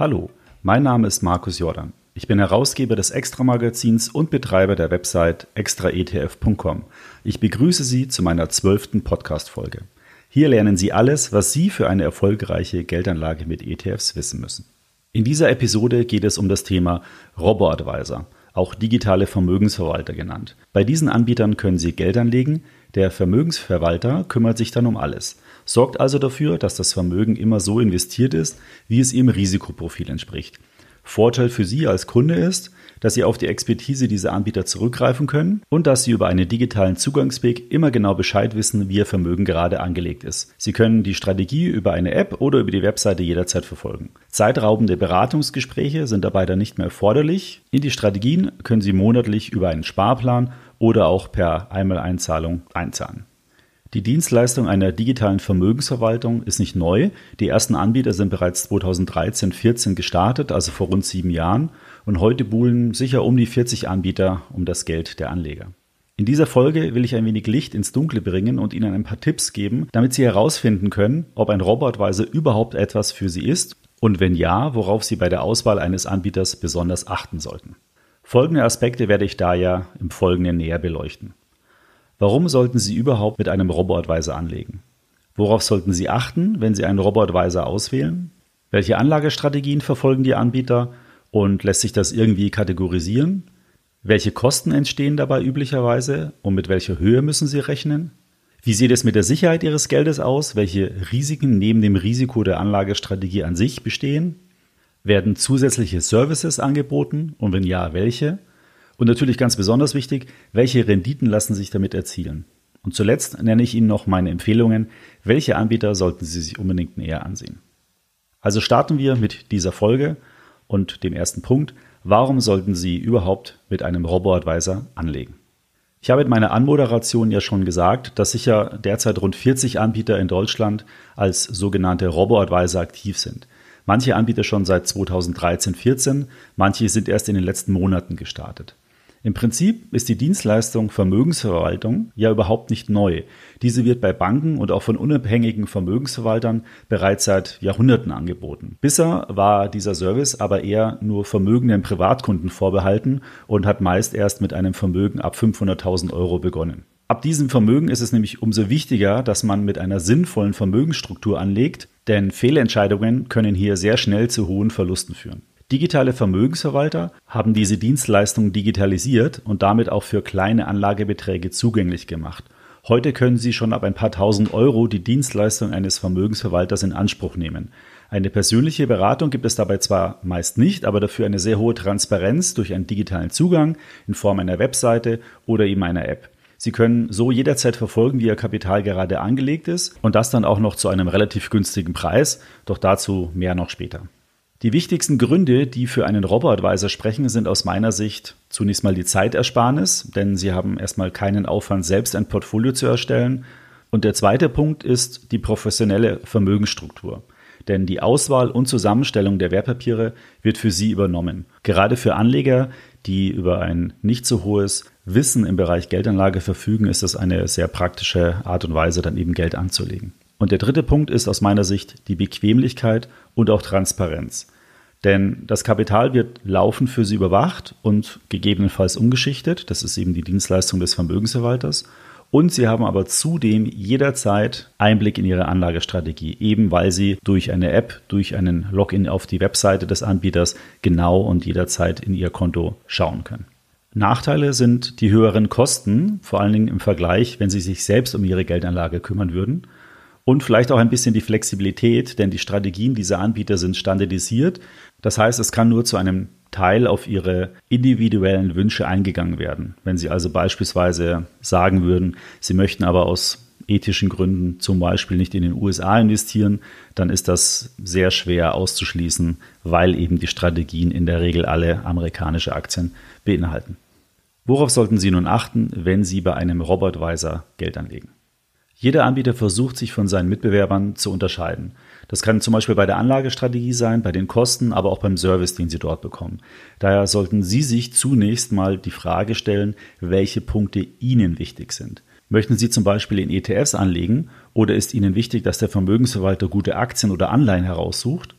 Hallo, mein Name ist Markus Jordan. Ich bin Herausgeber des Extra-Magazins und Betreiber der Website extraetf.com. Ich begrüße Sie zu meiner zwölften Podcast-Folge. Hier lernen Sie alles, was Sie für eine erfolgreiche Geldanlage mit ETFs wissen müssen. In dieser Episode geht es um das Thema Robo-Advisor, auch digitale Vermögensverwalter genannt. Bei diesen Anbietern können Sie Geld anlegen, der Vermögensverwalter kümmert sich dann um alles, sorgt also dafür, dass das Vermögen immer so investiert ist, wie es Ihrem Risikoprofil entspricht. Vorteil für Sie als Kunde ist, dass Sie auf die Expertise dieser Anbieter zurückgreifen können und dass Sie über einen digitalen Zugangsweg immer genau Bescheid wissen, wie Ihr Vermögen gerade angelegt ist. Sie können die Strategie über eine App oder über die Webseite jederzeit verfolgen. Zeitraubende Beratungsgespräche sind dabei dann nicht mehr erforderlich. In die Strategien können Sie monatlich über einen Sparplan oder auch per Einmaleinzahlung einzahlen. Die Dienstleistung einer digitalen Vermögensverwaltung ist nicht neu. Die ersten Anbieter sind bereits 2013-14 gestartet, also vor rund sieben Jahren. Und heute buhlen sicher um die 40 Anbieter um das Geld der Anleger. In dieser Folge will ich ein wenig Licht ins Dunkle bringen und Ihnen ein paar Tipps geben, damit Sie herausfinden können, ob ein Robotweise überhaupt etwas für Sie ist und wenn ja, worauf Sie bei der Auswahl eines Anbieters besonders achten sollten. Folgende Aspekte werde ich daher im Folgenden näher beleuchten. Warum sollten Sie überhaupt mit einem Robo-Advisor anlegen? Worauf sollten Sie achten, wenn Sie einen Robo-Advisor auswählen? Welche Anlagestrategien verfolgen die Anbieter und lässt sich das irgendwie kategorisieren? Welche Kosten entstehen dabei üblicherweise und mit welcher Höhe müssen Sie rechnen? Wie sieht es mit der Sicherheit Ihres Geldes aus? Welche Risiken neben dem Risiko der Anlagestrategie an sich bestehen? Werden zusätzliche Services angeboten und wenn ja, welche? Und natürlich ganz besonders wichtig, welche Renditen lassen sich damit erzielen? Und zuletzt nenne ich Ihnen noch meine Empfehlungen, welche Anbieter sollten Sie sich unbedingt näher ansehen. Also starten wir mit dieser Folge und dem ersten Punkt, warum sollten Sie überhaupt mit einem Robo-Advisor anlegen? Ich habe in meiner Anmoderation ja schon gesagt, dass sicher derzeit rund 40 Anbieter in Deutschland als sogenannte Robo-Advisor aktiv sind. Manche Anbieter schon seit 2013, 14, manche sind erst in den letzten Monaten gestartet. Im Prinzip ist die Dienstleistung Vermögensverwaltung ja überhaupt nicht neu. Diese wird bei Banken und auch von unabhängigen Vermögensverwaltern bereits seit Jahrhunderten angeboten. Bisher war dieser Service aber eher nur vermögenden Privatkunden vorbehalten und hat meist erst mit einem Vermögen ab 500.000 Euro begonnen. Ab diesem Vermögen ist es nämlich umso wichtiger, dass man mit einer sinnvollen Vermögensstruktur anlegt, denn Fehlentscheidungen können hier sehr schnell zu hohen Verlusten führen. Digitale Vermögensverwalter haben diese Dienstleistung digitalisiert und damit auch für kleine Anlagebeträge zugänglich gemacht. Heute können Sie schon ab ein paar tausend Euro die Dienstleistung eines Vermögensverwalters in Anspruch nehmen. Eine persönliche Beratung gibt es dabei zwar meist nicht, aber dafür eine sehr hohe Transparenz durch einen digitalen Zugang in Form einer Webseite oder eben einer App. Sie können so jederzeit verfolgen, wie Ihr Kapital gerade angelegt ist und das dann auch noch zu einem relativ günstigen Preis, doch dazu mehr noch später. Die wichtigsten Gründe, die für einen Robo-Advisor sprechen, sind aus meiner Sicht zunächst mal die Zeitersparnis, denn Sie haben erstmal keinen Aufwand, selbst ein Portfolio zu erstellen. Und der zweite Punkt ist die professionelle Vermögensstruktur. Denn die Auswahl und Zusammenstellung der Wertpapiere wird für Sie übernommen. Gerade für Anleger, die über ein nicht so hohes Wissen im Bereich Geldanlage verfügen, ist das eine sehr praktische Art und Weise, dann eben Geld anzulegen. Und der dritte Punkt ist aus meiner Sicht die Bequemlichkeit und auch Transparenz. Denn das Kapital wird laufend für Sie überwacht und gegebenenfalls umgeschichtet. Das ist eben die Dienstleistung des Vermögensverwalters. Und Sie haben aber zudem jederzeit Einblick in Ihre Anlagestrategie, eben weil Sie durch eine App, durch einen Login auf die Webseite des Anbieters genau und jederzeit in Ihr Konto schauen können. Nachteile sind die höheren Kosten, vor allen Dingen im Vergleich, wenn Sie sich selbst um Ihre Geldanlage kümmern würden. Und vielleicht auch ein bisschen die Flexibilität, denn die Strategien dieser Anbieter sind standardisiert. Das heißt, es kann nur zu einem Teil auf ihre individuellen Wünsche eingegangen werden. Wenn Sie also beispielsweise sagen würden, Sie möchten aber aus ethischen Gründen zum Beispiel nicht in den USA investieren, dann ist das sehr schwer auszuschließen, weil eben die Strategien in der Regel alle amerikanische Aktien beinhalten. Worauf sollten Sie nun achten, wenn Sie bei einem Robotweiser Geld anlegen? Jeder Anbieter versucht sich von seinen Mitbewerbern zu unterscheiden. Das kann zum Beispiel bei der Anlagestrategie sein, bei den Kosten, aber auch beim Service, den Sie dort bekommen. Daher sollten Sie sich zunächst mal die Frage stellen, welche Punkte Ihnen wichtig sind. Möchten Sie zum Beispiel in ETFs anlegen oder ist Ihnen wichtig, dass der Vermögensverwalter gute Aktien oder Anleihen heraussucht?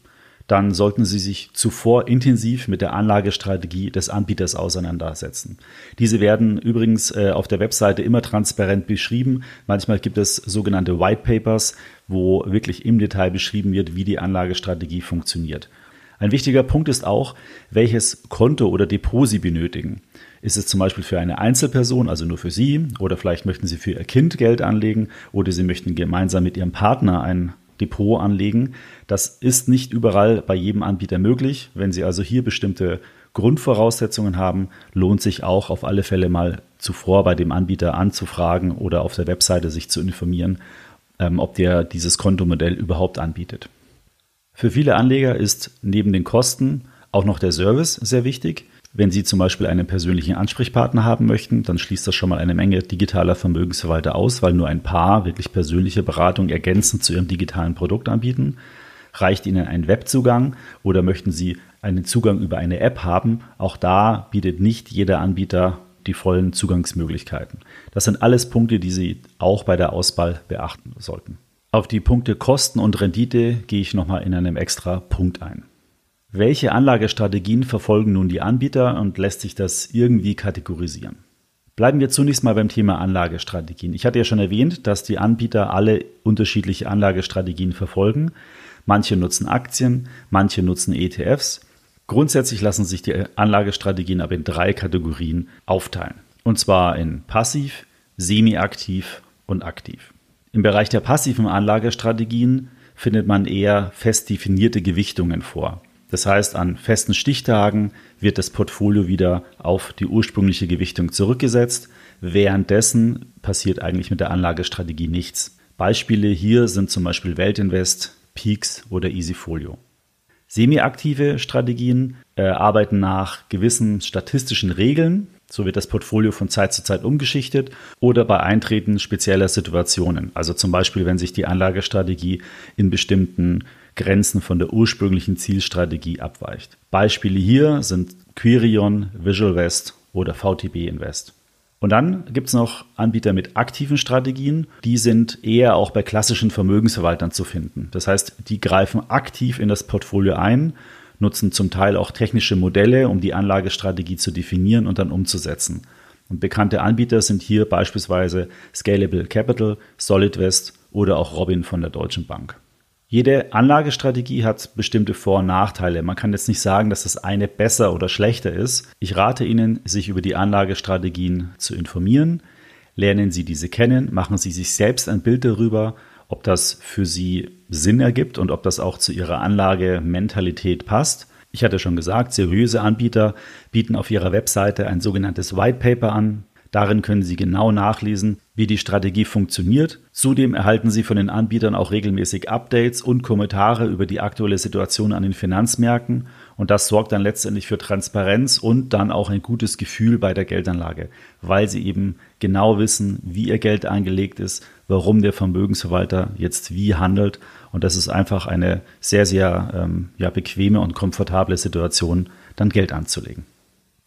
Dann sollten Sie sich zuvor intensiv mit der Anlagestrategie des Anbieters auseinandersetzen. Diese werden übrigens äh, auf der Webseite immer transparent beschrieben. Manchmal gibt es sogenannte White Papers, wo wirklich im Detail beschrieben wird, wie die Anlagestrategie funktioniert. Ein wichtiger Punkt ist auch, welches Konto oder Depot Sie benötigen. Ist es zum Beispiel für eine Einzelperson, also nur für Sie, oder vielleicht möchten Sie für Ihr Kind Geld anlegen, oder Sie möchten gemeinsam mit Ihrem Partner ein Depot anlegen. Das ist nicht überall bei jedem Anbieter möglich. Wenn Sie also hier bestimmte Grundvoraussetzungen haben, lohnt sich auch auf alle Fälle mal zuvor bei dem Anbieter anzufragen oder auf der Webseite sich zu informieren, ähm, ob der dieses Kontomodell überhaupt anbietet. Für viele Anleger ist neben den Kosten auch noch der Service sehr wichtig. Wenn Sie zum Beispiel einen persönlichen Ansprechpartner haben möchten, dann schließt das schon mal eine Menge digitaler Vermögensverwalter aus, weil nur ein paar wirklich persönliche Beratung ergänzend zu Ihrem digitalen Produkt anbieten. Reicht Ihnen ein Webzugang oder möchten Sie einen Zugang über eine App haben? Auch da bietet nicht jeder Anbieter die vollen Zugangsmöglichkeiten. Das sind alles Punkte, die Sie auch bei der Auswahl beachten sollten. Auf die Punkte Kosten und Rendite gehe ich nochmal in einem extra Punkt ein. Welche Anlagestrategien verfolgen nun die Anbieter und lässt sich das irgendwie kategorisieren? Bleiben wir zunächst mal beim Thema Anlagestrategien. Ich hatte ja schon erwähnt, dass die Anbieter alle unterschiedliche Anlagestrategien verfolgen. Manche nutzen Aktien, manche nutzen ETFs. Grundsätzlich lassen sich die Anlagestrategien aber in drei Kategorien aufteilen. Und zwar in passiv, semi-aktiv und aktiv. Im Bereich der passiven Anlagestrategien findet man eher fest definierte Gewichtungen vor. Das heißt, an festen Stichtagen wird das Portfolio wieder auf die ursprüngliche Gewichtung zurückgesetzt. Währenddessen passiert eigentlich mit der Anlagestrategie nichts. Beispiele hier sind zum Beispiel Weltinvest, Peaks oder Easyfolio. Semi-aktive Strategien äh, arbeiten nach gewissen statistischen Regeln. So wird das Portfolio von Zeit zu Zeit umgeschichtet oder bei Eintreten spezieller Situationen. Also zum Beispiel, wenn sich die Anlagestrategie in bestimmten Grenzen von der ursprünglichen Zielstrategie abweicht. Beispiele hier sind Quirion, Visual West oder VTB Invest. Und dann gibt es noch Anbieter mit aktiven Strategien. Die sind eher auch bei klassischen Vermögensverwaltern zu finden. Das heißt, die greifen aktiv in das Portfolio ein, nutzen zum Teil auch technische Modelle, um die Anlagestrategie zu definieren und dann umzusetzen. Und bekannte Anbieter sind hier beispielsweise Scalable Capital, SolidWest oder auch Robin von der Deutschen Bank. Jede Anlagestrategie hat bestimmte Vor- und Nachteile. Man kann jetzt nicht sagen, dass das eine besser oder schlechter ist. Ich rate Ihnen, sich über die Anlagestrategien zu informieren. Lernen Sie diese kennen, machen Sie sich selbst ein Bild darüber, ob das für Sie Sinn ergibt und ob das auch zu Ihrer Anlagementalität passt. Ich hatte schon gesagt, seriöse Anbieter bieten auf ihrer Webseite ein sogenanntes White Paper an. Darin können Sie genau nachlesen, wie die Strategie funktioniert. Zudem erhalten Sie von den Anbietern auch regelmäßig Updates und Kommentare über die aktuelle Situation an den Finanzmärkten und das sorgt dann letztendlich für Transparenz und dann auch ein gutes Gefühl bei der Geldanlage, weil Sie eben genau wissen, wie Ihr Geld angelegt ist, warum der Vermögensverwalter jetzt wie handelt und das ist einfach eine sehr, sehr ähm, ja, bequeme und komfortable Situation, dann Geld anzulegen.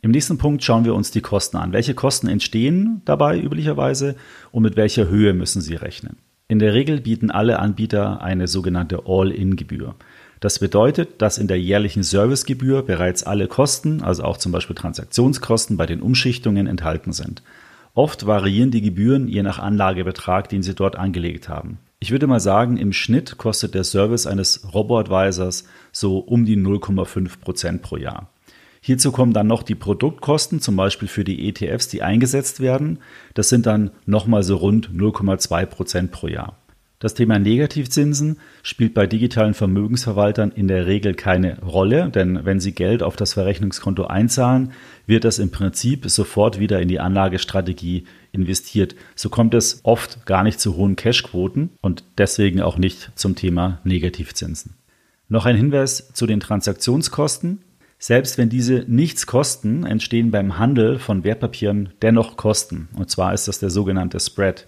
Im nächsten Punkt schauen wir uns die Kosten an. Welche Kosten entstehen dabei üblicherweise und mit welcher Höhe müssen Sie rechnen? In der Regel bieten alle Anbieter eine sogenannte All-in-Gebühr. Das bedeutet, dass in der jährlichen Servicegebühr bereits alle Kosten, also auch zum Beispiel Transaktionskosten bei den Umschichtungen enthalten sind. Oft variieren die Gebühren je nach Anlagebetrag, den Sie dort angelegt haben. Ich würde mal sagen, im Schnitt kostet der Service eines Robo-Advisors so um die 0,5 Prozent pro Jahr. Hierzu kommen dann noch die Produktkosten, zum Beispiel für die ETFs, die eingesetzt werden. Das sind dann nochmal so rund 0,2 Prozent pro Jahr. Das Thema Negativzinsen spielt bei digitalen Vermögensverwaltern in der Regel keine Rolle, denn wenn Sie Geld auf das Verrechnungskonto einzahlen, wird das im Prinzip sofort wieder in die Anlagestrategie investiert. So kommt es oft gar nicht zu hohen Cashquoten und deswegen auch nicht zum Thema Negativzinsen. Noch ein Hinweis zu den Transaktionskosten. Selbst wenn diese nichts kosten, entstehen beim Handel von Wertpapieren dennoch Kosten. Und zwar ist das der sogenannte Spread,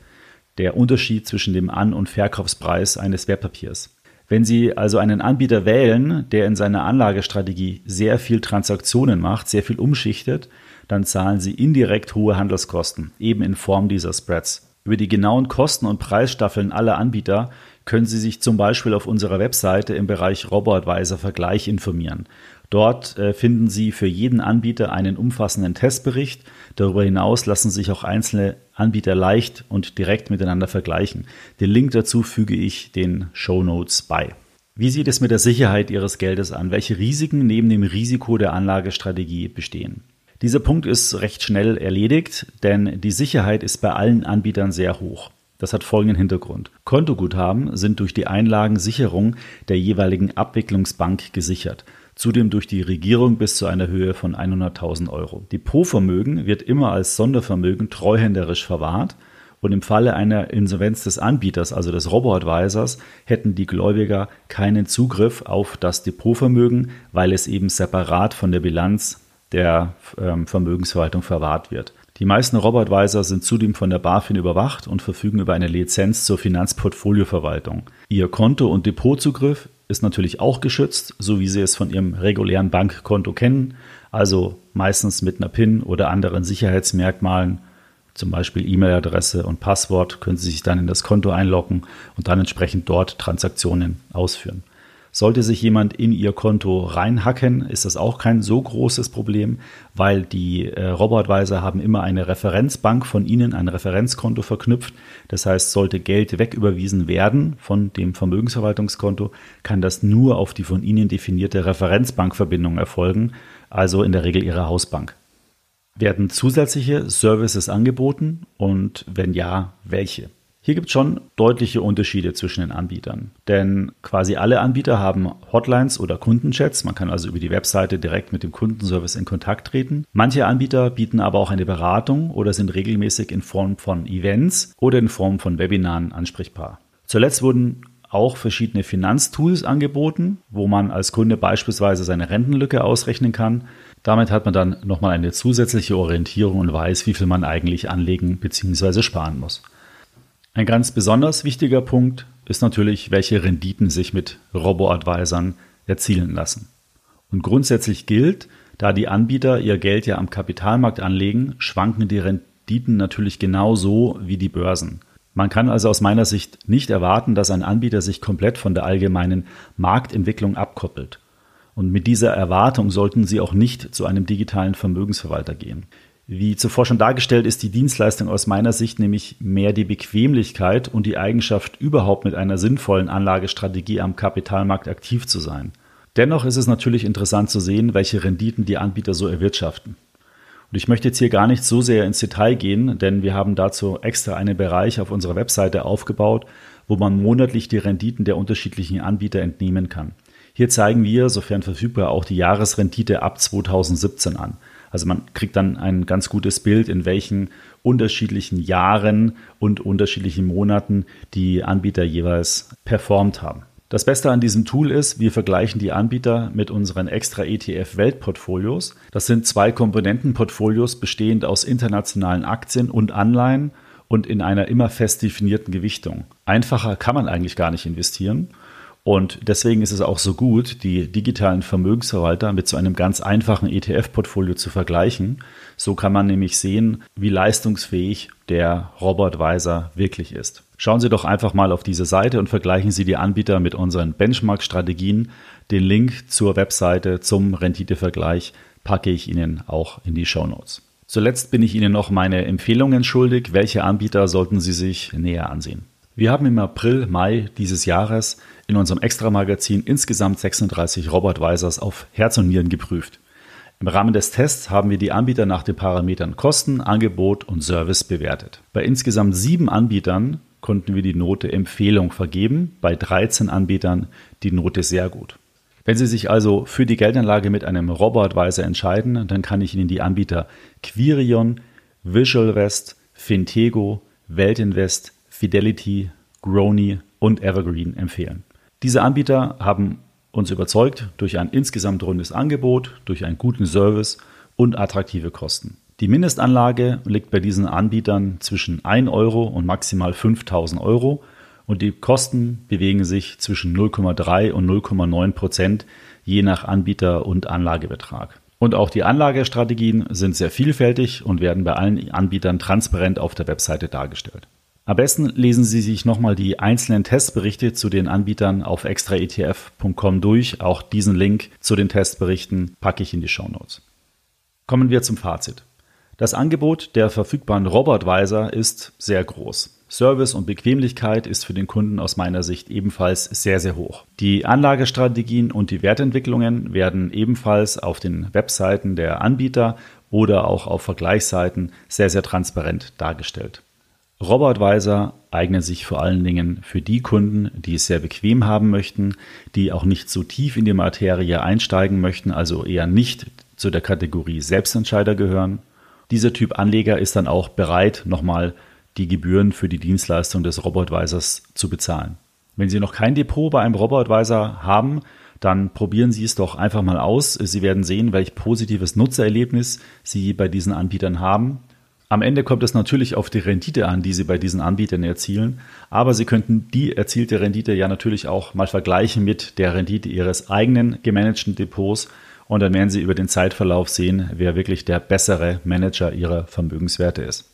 der Unterschied zwischen dem An- und Verkaufspreis eines Wertpapiers. Wenn Sie also einen Anbieter wählen, der in seiner Anlagestrategie sehr viel Transaktionen macht, sehr viel umschichtet, dann zahlen Sie indirekt hohe Handelskosten, eben in Form dieser Spreads. Über die genauen Kosten und Preisstaffeln aller Anbieter können Sie sich zum Beispiel auf unserer Webseite im Bereich RoboAdvisor Vergleich informieren. Dort äh, finden Sie für jeden Anbieter einen umfassenden Testbericht. Darüber hinaus lassen sich auch einzelne Anbieter leicht und direkt miteinander vergleichen. Den Link dazu füge ich den Show Notes bei. Wie sieht es mit der Sicherheit Ihres Geldes an? Welche Risiken neben dem Risiko der Anlagestrategie bestehen? Dieser Punkt ist recht schnell erledigt, denn die Sicherheit ist bei allen Anbietern sehr hoch. Das hat folgenden Hintergrund. Kontoguthaben sind durch die Einlagensicherung der jeweiligen Abwicklungsbank gesichert. Zudem durch die Regierung bis zu einer Höhe von 100.000 Euro. Depotvermögen wird immer als Sondervermögen treuhänderisch verwahrt und im Falle einer Insolvenz des Anbieters, also des Robo-Advisors, hätten die Gläubiger keinen Zugriff auf das Depotvermögen, weil es eben separat von der Bilanz der ähm, Vermögensverwaltung verwahrt wird. Die meisten Robo-Advisor sind zudem von der BaFin überwacht und verfügen über eine Lizenz zur Finanzportfolioverwaltung. Ihr Konto- und Depotzugriff ist natürlich auch geschützt, so wie Sie es von Ihrem regulären Bankkonto kennen, also meistens mit einer PIN oder anderen Sicherheitsmerkmalen, zum Beispiel E-Mail-Adresse und Passwort, können Sie sich dann in das Konto einloggen und dann entsprechend dort Transaktionen ausführen. Sollte sich jemand in Ihr Konto reinhacken, ist das auch kein so großes Problem, weil die äh, Robotweiser haben immer eine Referenzbank von Ihnen, ein Referenzkonto verknüpft. Das heißt, sollte Geld wegüberwiesen werden von dem Vermögensverwaltungskonto, kann das nur auf die von Ihnen definierte Referenzbankverbindung erfolgen, also in der Regel Ihre Hausbank. Werden zusätzliche Services angeboten und wenn ja, welche? Hier gibt es schon deutliche Unterschiede zwischen den Anbietern. Denn quasi alle Anbieter haben Hotlines oder Kundenchats. Man kann also über die Webseite direkt mit dem Kundenservice in Kontakt treten. Manche Anbieter bieten aber auch eine Beratung oder sind regelmäßig in Form von Events oder in Form von Webinaren ansprechbar. Zuletzt wurden auch verschiedene Finanztools angeboten, wo man als Kunde beispielsweise seine Rentenlücke ausrechnen kann. Damit hat man dann nochmal eine zusätzliche Orientierung und weiß, wie viel man eigentlich anlegen bzw. sparen muss. Ein ganz besonders wichtiger Punkt ist natürlich, welche Renditen sich mit Robo-Advisern erzielen lassen. Und grundsätzlich gilt, da die Anbieter ihr Geld ja am Kapitalmarkt anlegen, schwanken die Renditen natürlich genauso wie die Börsen. Man kann also aus meiner Sicht nicht erwarten, dass ein Anbieter sich komplett von der allgemeinen Marktentwicklung abkoppelt. Und mit dieser Erwartung sollten Sie auch nicht zu einem digitalen Vermögensverwalter gehen. Wie zuvor schon dargestellt, ist die Dienstleistung aus meiner Sicht nämlich mehr die Bequemlichkeit und die Eigenschaft, überhaupt mit einer sinnvollen Anlagestrategie am Kapitalmarkt aktiv zu sein. Dennoch ist es natürlich interessant zu sehen, welche Renditen die Anbieter so erwirtschaften. Und ich möchte jetzt hier gar nicht so sehr ins Detail gehen, denn wir haben dazu extra einen Bereich auf unserer Webseite aufgebaut, wo man monatlich die Renditen der unterschiedlichen Anbieter entnehmen kann. Hier zeigen wir, sofern verfügbar, auch die Jahresrendite ab 2017 an. Also man kriegt dann ein ganz gutes Bild, in welchen unterschiedlichen Jahren und unterschiedlichen Monaten die Anbieter jeweils performt haben. Das Beste an diesem Tool ist, wir vergleichen die Anbieter mit unseren extra ETF Weltportfolios. Das sind zwei Komponentenportfolios bestehend aus internationalen Aktien und Anleihen und in einer immer fest definierten Gewichtung. Einfacher kann man eigentlich gar nicht investieren. Und deswegen ist es auch so gut, die digitalen Vermögensverwalter mit so einem ganz einfachen ETF-Portfolio zu vergleichen. So kann man nämlich sehen, wie leistungsfähig der Robotweiser wirklich ist. Schauen Sie doch einfach mal auf diese Seite und vergleichen Sie die Anbieter mit unseren Benchmark-Strategien. Den Link zur Webseite zum Renditevergleich packe ich Ihnen auch in die Show Notes. Zuletzt bin ich Ihnen noch meine Empfehlungen schuldig. Welche Anbieter sollten Sie sich näher ansehen? Wir haben im April, Mai dieses Jahres in unserem Extra-Magazin insgesamt 36 Robotweisers auf Herz und Nieren geprüft. Im Rahmen des Tests haben wir die Anbieter nach den Parametern Kosten, Angebot und Service bewertet. Bei insgesamt sieben Anbietern konnten wir die Note Empfehlung vergeben, bei 13 Anbietern die Note sehr gut. Wenn Sie sich also für die Geldanlage mit einem Robotweiser entscheiden, dann kann ich Ihnen die Anbieter Quirion, VisualVest, Fintego, Weltinvest, Fidelity, Grony und Evergreen empfehlen. Diese Anbieter haben uns überzeugt durch ein insgesamt rundes Angebot, durch einen guten Service und attraktive Kosten. Die Mindestanlage liegt bei diesen Anbietern zwischen 1 Euro und maximal 5000 Euro und die Kosten bewegen sich zwischen 0,3 und 0,9 Prozent je nach Anbieter und Anlagebetrag. Und auch die Anlagestrategien sind sehr vielfältig und werden bei allen Anbietern transparent auf der Webseite dargestellt. Am besten lesen Sie sich nochmal die einzelnen Testberichte zu den Anbietern auf extraetf.com durch. Auch diesen Link zu den Testberichten packe ich in die Show Notes. Kommen wir zum Fazit. Das Angebot der verfügbaren Robotweiser ist sehr groß. Service und Bequemlichkeit ist für den Kunden aus meiner Sicht ebenfalls sehr, sehr hoch. Die Anlagestrategien und die Wertentwicklungen werden ebenfalls auf den Webseiten der Anbieter oder auch auf Vergleichsseiten sehr, sehr transparent dargestellt. Robotweiser eignen sich vor allen Dingen für die Kunden, die es sehr bequem haben möchten, die auch nicht so tief in die Materie einsteigen möchten, also eher nicht zu der Kategorie Selbstentscheider gehören. Dieser Typ Anleger ist dann auch bereit, nochmal die Gebühren für die Dienstleistung des Robotweisers zu bezahlen. Wenn Sie noch kein Depot bei einem Robotweiser haben, dann probieren Sie es doch einfach mal aus. Sie werden sehen, welch positives Nutzererlebnis Sie bei diesen Anbietern haben. Am Ende kommt es natürlich auf die Rendite an, die Sie bei diesen Anbietern erzielen, aber Sie könnten die erzielte Rendite ja natürlich auch mal vergleichen mit der Rendite Ihres eigenen gemanagten Depots und dann werden Sie über den Zeitverlauf sehen, wer wirklich der bessere Manager Ihrer Vermögenswerte ist.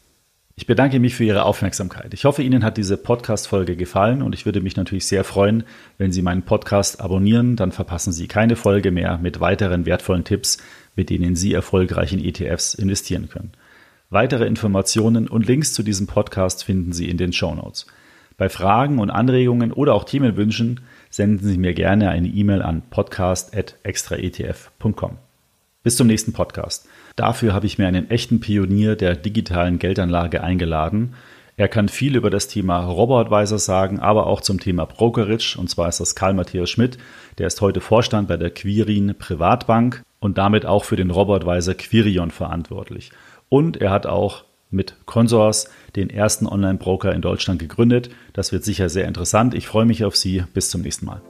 Ich bedanke mich für Ihre Aufmerksamkeit. Ich hoffe, Ihnen hat diese Podcast-Folge gefallen und ich würde mich natürlich sehr freuen, wenn Sie meinen Podcast abonnieren. Dann verpassen Sie keine Folge mehr mit weiteren wertvollen Tipps, mit denen Sie erfolgreich in ETFs investieren können. Weitere Informationen und Links zu diesem Podcast finden Sie in den Show Notes. Bei Fragen und Anregungen oder auch Themenwünschen senden Sie mir gerne eine E-Mail an podcast.extraetf.com. Bis zum nächsten Podcast. Dafür habe ich mir einen echten Pionier der digitalen Geldanlage eingeladen. Er kann viel über das Thema Robo-Advisor sagen, aber auch zum Thema Brokerage. Und zwar ist das Karl Matthias Schmidt. Der ist heute Vorstand bei der Quirin Privatbank und damit auch für den Robo-Advisor Quirion verantwortlich. Und er hat auch mit Consors den ersten Online-Broker in Deutschland gegründet. Das wird sicher sehr interessant. Ich freue mich auf Sie. Bis zum nächsten Mal.